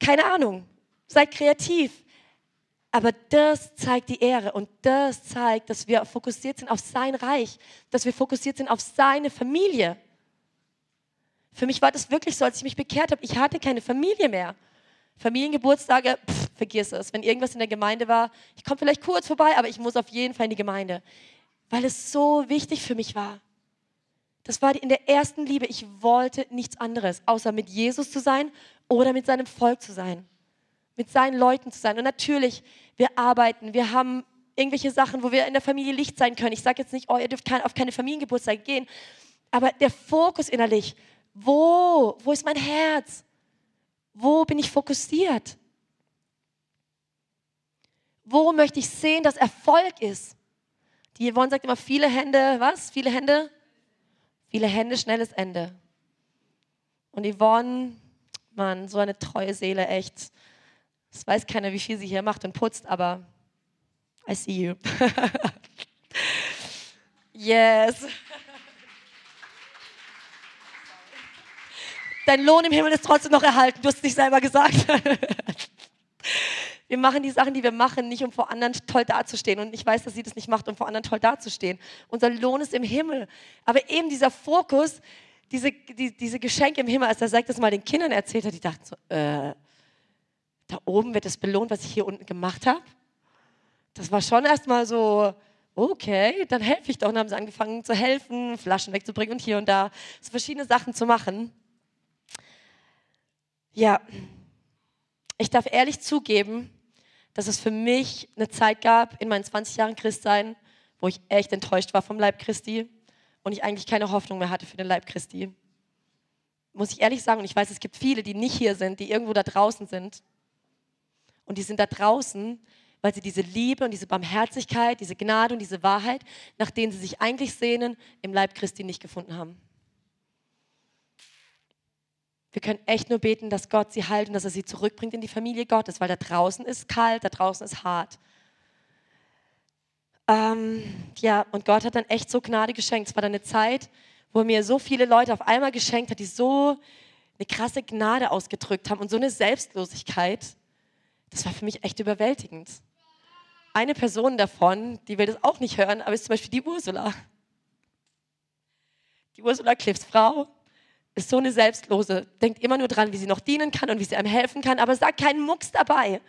keine Ahnung, sei kreativ. Aber das zeigt die Ehre und das zeigt, dass wir fokussiert sind auf sein Reich, dass wir fokussiert sind auf seine Familie. Für mich war das wirklich so, als ich mich bekehrt habe, ich hatte keine Familie mehr. Familiengeburtstage, pff, vergiss es. Wenn irgendwas in der Gemeinde war, ich komme vielleicht kurz vorbei, aber ich muss auf jeden Fall in die Gemeinde, weil es so wichtig für mich war. Das war in der ersten Liebe. Ich wollte nichts anderes, außer mit Jesus zu sein oder mit seinem Volk zu sein, mit seinen Leuten zu sein. Und natürlich, wir arbeiten, wir haben irgendwelche Sachen, wo wir in der Familie Licht sein können. Ich sage jetzt nicht, oh, ihr dürft auf keine Familiengeburtstage gehen, aber der Fokus innerlich, wo, wo ist mein Herz? Wo bin ich fokussiert? Wo möchte ich sehen, dass Erfolg ist? Die Yvonne sagt immer, viele Hände, was? Viele Hände? Viele Hände, schnelles Ende. Und Yvonne, Mann, so eine treue Seele, echt. Es weiß keiner, wie viel sie hier macht und putzt, aber I see you. yes. Dein Lohn im Himmel ist trotzdem noch erhalten. Du hast es nicht selber gesagt. Wir machen die Sachen, die wir machen, nicht um vor anderen toll dazustehen. Und ich weiß, dass sie das nicht macht, um vor anderen toll dazustehen. Unser Lohn ist im Himmel. Aber eben dieser Fokus, diese, die, diese Geschenke im Himmel, als er sagt, das mal den Kindern erzählt hat, die dachten so, äh, da oben wird das belohnt, was ich hier unten gemacht habe. Das war schon erstmal so, okay, dann helfe ich doch. Und dann haben sie angefangen zu helfen, Flaschen wegzubringen und hier und da so verschiedene Sachen zu machen. Ja, ich darf ehrlich zugeben, dass es für mich eine Zeit gab in meinen 20 Jahren Christsein, wo ich echt enttäuscht war vom Leib Christi und ich eigentlich keine Hoffnung mehr hatte für den Leib Christi. Muss ich ehrlich sagen, und ich weiß, es gibt viele, die nicht hier sind, die irgendwo da draußen sind. Und die sind da draußen, weil sie diese Liebe und diese Barmherzigkeit, diese Gnade und diese Wahrheit, nach denen sie sich eigentlich sehnen, im Leib Christi nicht gefunden haben. Wir können echt nur beten, dass Gott sie heilt und dass er sie zurückbringt in die Familie Gottes, weil da draußen ist kalt, da draußen ist hart. Ähm, ja, und Gott hat dann echt so Gnade geschenkt. Es war dann eine Zeit, wo er mir so viele Leute auf einmal geschenkt hat, die so eine krasse Gnade ausgedrückt haben und so eine Selbstlosigkeit. Das war für mich echt überwältigend. Eine Person davon, die will das auch nicht hören, aber ist zum Beispiel die Ursula. Die Ursula Cliffs Frau, ist so eine Selbstlose, denkt immer nur dran, wie sie noch dienen kann und wie sie einem helfen kann, aber sagt keinen Mucks dabei.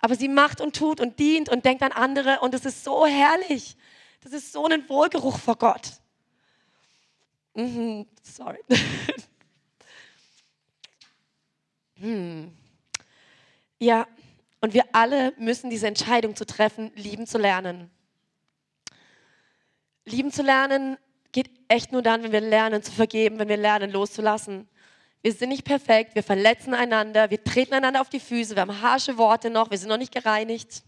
Aber sie macht und tut und dient und denkt an andere und es ist so herrlich. Das ist so ein Wohlgeruch vor Gott. Mhm, sorry. hm. Ja, und wir alle müssen diese Entscheidung zu treffen, lieben zu lernen. Lieben zu lernen geht echt nur dann, wenn wir lernen zu vergeben, wenn wir lernen loszulassen. Wir sind nicht perfekt, wir verletzen einander, wir treten einander auf die Füße, wir haben harsche Worte noch, wir sind noch nicht gereinigt.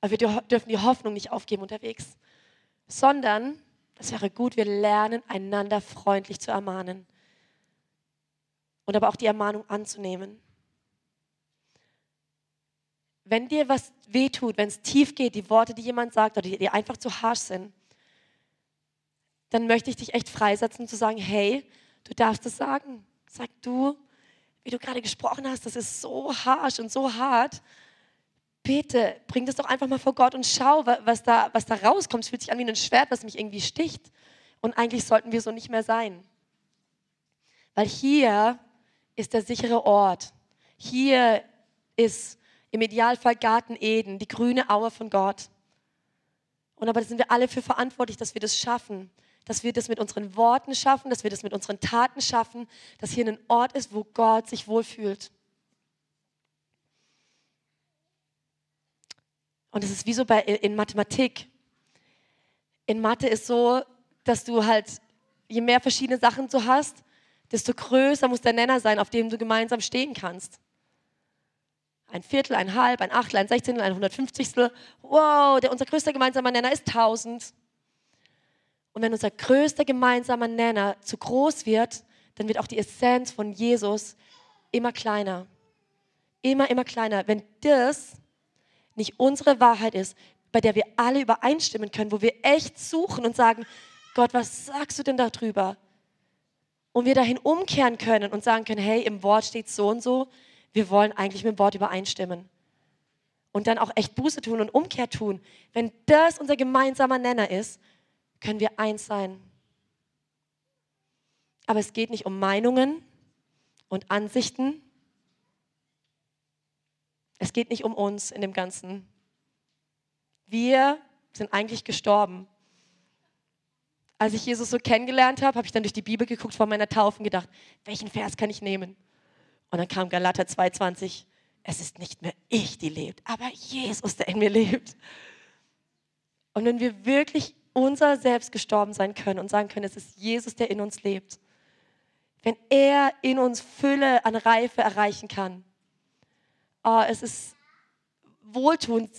Aber wir dürfen die Hoffnung nicht aufgeben unterwegs, sondern, das wäre gut, wir lernen einander freundlich zu ermahnen und aber auch die Ermahnung anzunehmen. Wenn dir was wehtut, wenn es tief geht, die Worte, die jemand sagt oder die, die einfach zu harsch sind, dann möchte ich dich echt freisetzen, zu sagen, hey, du darfst es sagen. Sag du, wie du gerade gesprochen hast, das ist so harsch und so hart. Bitte, bring das doch einfach mal vor Gott und schau, was da, was da rauskommt. Es fühlt sich an wie ein Schwert, was mich irgendwie sticht. Und eigentlich sollten wir so nicht mehr sein. Weil hier ist der sichere Ort. Hier ist im Idealfall Garten Eden, die grüne Aue von Gott. Und aber sind wir alle für verantwortlich, dass wir das schaffen, dass wir das mit unseren Worten schaffen, dass wir das mit unseren Taten schaffen, dass hier ein Ort ist, wo Gott sich wohlfühlt. Und es ist wie so bei, in Mathematik. In Mathe ist so, dass du halt, je mehr verschiedene Sachen du hast, desto größer muss der Nenner sein, auf dem du gemeinsam stehen kannst. Ein Viertel, ein Halb, ein Achtel, ein Sechzehntel, ein Hundertfünfzigstel. Wow, der, unser größter gemeinsamer Nenner ist 1000. Und wenn unser größter gemeinsamer Nenner zu groß wird, dann wird auch die Essenz von Jesus immer kleiner. Immer, immer kleiner. Wenn das nicht unsere Wahrheit ist, bei der wir alle übereinstimmen können, wo wir echt suchen und sagen, Gott, was sagst du denn darüber? Und wir dahin umkehren können und sagen können, hey, im Wort steht so und so, wir wollen eigentlich mit dem Wort übereinstimmen. Und dann auch echt Buße tun und Umkehr tun. Wenn das unser gemeinsamer Nenner ist, können wir eins sein. Aber es geht nicht um Meinungen und Ansichten. Es geht nicht um uns in dem Ganzen. Wir sind eigentlich gestorben. Als ich Jesus so kennengelernt habe, habe ich dann durch die Bibel geguckt vor meiner Taufe und gedacht, welchen Vers kann ich nehmen? Und dann kam Galater 2,20. Es ist nicht mehr ich, die lebt, aber Jesus, der in mir lebt. Und wenn wir wirklich unser Selbst gestorben sein können und sagen können, es ist Jesus, der in uns lebt, wenn er in uns Fülle an Reife erreichen kann, oh, es ist wohltuend,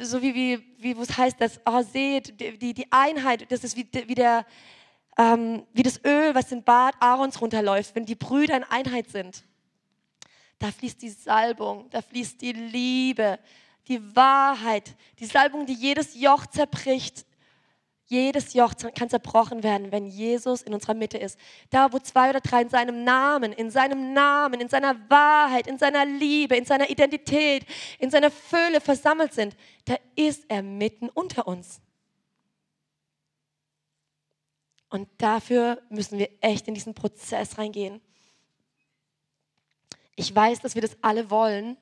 so wie, wie, wie es heißt, dass, oh, seht, die, die Einheit, das ist wie, wie, der, ähm, wie das Öl, was den Bart Aarons runterläuft, wenn die Brüder in Einheit sind. Da fließt die Salbung, da fließt die Liebe, die Wahrheit, die Salbung, die jedes Joch zerbricht, jedes Joch kann zerbrochen werden, wenn Jesus in unserer Mitte ist. Da, wo zwei oder drei in seinem Namen, in seinem Namen, in seiner Wahrheit, in seiner Liebe, in seiner Identität, in seiner Fülle versammelt sind, da ist er mitten unter uns. Und dafür müssen wir echt in diesen Prozess reingehen. Ich weiß, dass wir das alle wollen,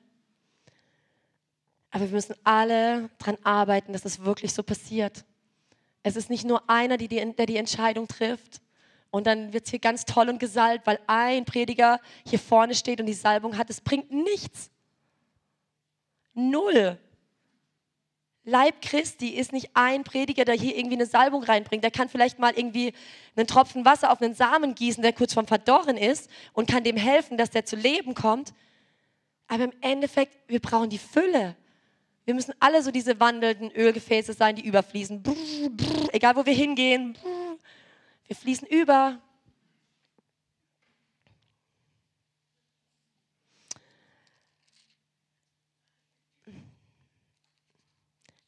aber wir müssen alle daran arbeiten, dass das wirklich so passiert. Es ist nicht nur einer, die die, der die Entscheidung trifft. Und dann wird es hier ganz toll und gesalbt, weil ein Prediger hier vorne steht und die Salbung hat. Es bringt nichts. Null. Leib Christi ist nicht ein Prediger, der hier irgendwie eine Salbung reinbringt. Der kann vielleicht mal irgendwie einen Tropfen Wasser auf einen Samen gießen, der kurz vorm Verdorren ist und kann dem helfen, dass der zu Leben kommt. Aber im Endeffekt, wir brauchen die Fülle. Wir müssen alle so diese wandelnden Ölgefäße sein, die überfließen. Brr, brr, egal wo wir hingehen, brr, wir fließen über.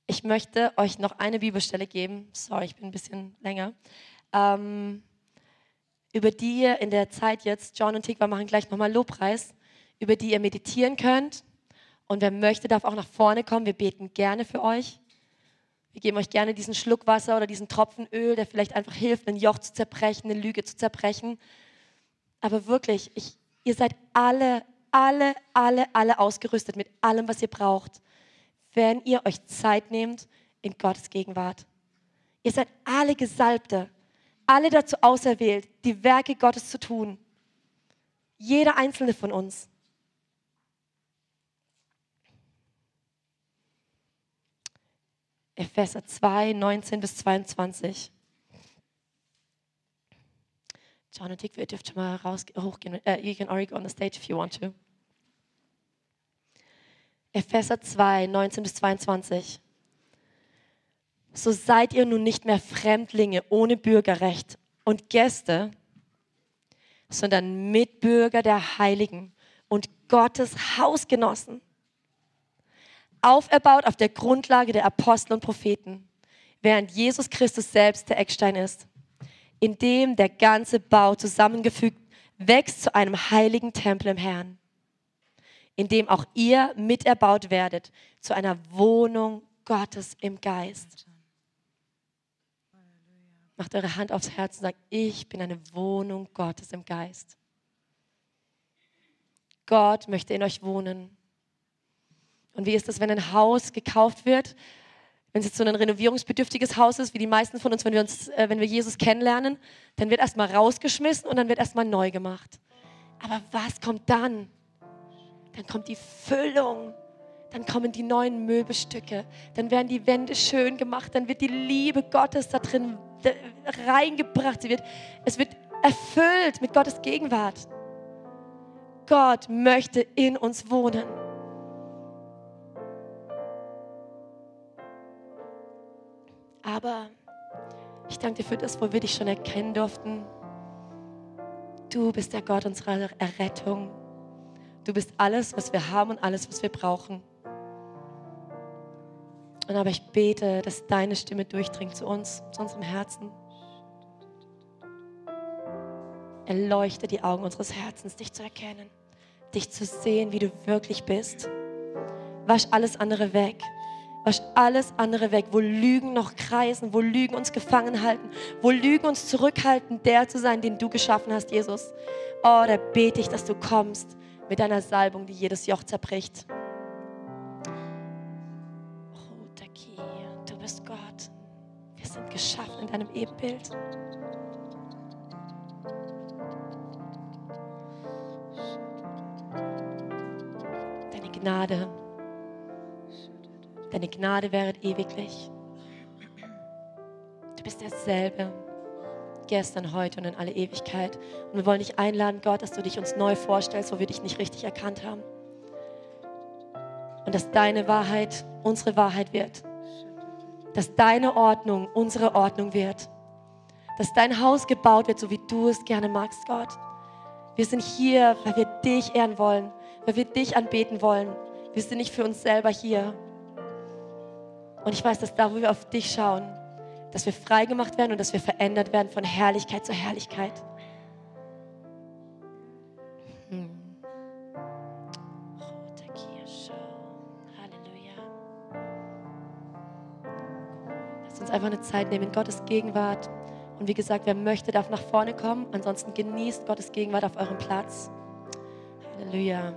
Ich möchte euch noch eine Bibelstelle geben. Sorry, ich bin ein bisschen länger. Ähm, über die ihr in der Zeit jetzt, John und Tigwa machen gleich nochmal Lobpreis, über die ihr meditieren könnt und wer möchte, darf auch nach vorne kommen. Wir beten gerne für euch. Wir geben euch gerne diesen Schluck Wasser oder diesen Tropfen Öl, der vielleicht einfach hilft, ein Joch zu zerbrechen, eine Lüge zu zerbrechen. Aber wirklich, ich, ihr seid alle, alle, alle, alle ausgerüstet mit allem, was ihr braucht, wenn ihr euch Zeit nehmt in Gottes Gegenwart. Ihr seid alle Gesalbte, alle dazu auserwählt, die Werke Gottes zu tun. Jeder einzelne von uns. Epheser 2, 19 bis 22. John und Dick, ihr dürft schon mal raus, hochgehen. Uh, you can already go on the stage if you want to. Epheser 2, 19 bis 22. So seid ihr nun nicht mehr Fremdlinge ohne Bürgerrecht und Gäste, sondern Mitbürger der Heiligen und Gottes Hausgenossen auferbaut auf der Grundlage der Apostel und Propheten, während Jesus Christus selbst der Eckstein ist, in dem der ganze Bau zusammengefügt wächst zu einem heiligen Tempel im Herrn, in dem auch ihr miterbaut werdet zu einer Wohnung Gottes im Geist. Macht eure Hand aufs Herz und sagt, ich bin eine Wohnung Gottes im Geist. Gott möchte in euch wohnen. Und wie ist das, wenn ein Haus gekauft wird? Wenn es jetzt so ein renovierungsbedürftiges Haus ist, wie die meisten von uns, wenn wir, uns, äh, wenn wir Jesus kennenlernen, dann wird erstmal rausgeschmissen und dann wird erstmal neu gemacht. Aber was kommt dann? Dann kommt die Füllung. Dann kommen die neuen Möbelstücke. Dann werden die Wände schön gemacht. Dann wird die Liebe Gottes da drin reingebracht. Sie wird, es wird erfüllt mit Gottes Gegenwart. Gott möchte in uns wohnen. Aber ich danke dir für das, wo wir dich schon erkennen durften. Du bist der Gott unserer Errettung. Du bist alles, was wir haben und alles, was wir brauchen. Und aber ich bete, dass deine Stimme durchdringt zu uns, zu unserem Herzen. Erleuchte die Augen unseres Herzens, dich zu erkennen, dich zu sehen, wie du wirklich bist. Wasch alles andere weg. Wasch alles andere weg, wo Lügen noch kreisen, wo Lügen uns gefangen halten, wo Lügen uns zurückhalten, der zu sein, den du geschaffen hast, Jesus. Oh, da bete ich, dass du kommst mit deiner Salbung, die jedes Joch zerbricht. Oh, du bist Gott. Wir sind geschaffen in deinem Ebenbild. Gnade Deine Gnade wäret ewiglich. Du bist derselbe, gestern, heute und in alle Ewigkeit. Und wir wollen dich einladen, Gott, dass du dich uns neu vorstellst, wo wir dich nicht richtig erkannt haben. Und dass deine Wahrheit unsere Wahrheit wird. Dass deine Ordnung unsere Ordnung wird. Dass dein Haus gebaut wird, so wie du es gerne magst, Gott. Wir sind hier, weil wir dich ehren wollen, weil wir dich anbeten wollen. Wir sind nicht für uns selber hier, und ich weiß, dass da, wo wir auf dich schauen, dass wir frei gemacht werden und dass wir verändert werden von Herrlichkeit zu Herrlichkeit. Hm. Lass uns einfach eine Zeit nehmen in Gottes Gegenwart. Und wie gesagt, wer möchte, darf nach vorne kommen. Ansonsten genießt Gottes Gegenwart auf eurem Platz. Halleluja.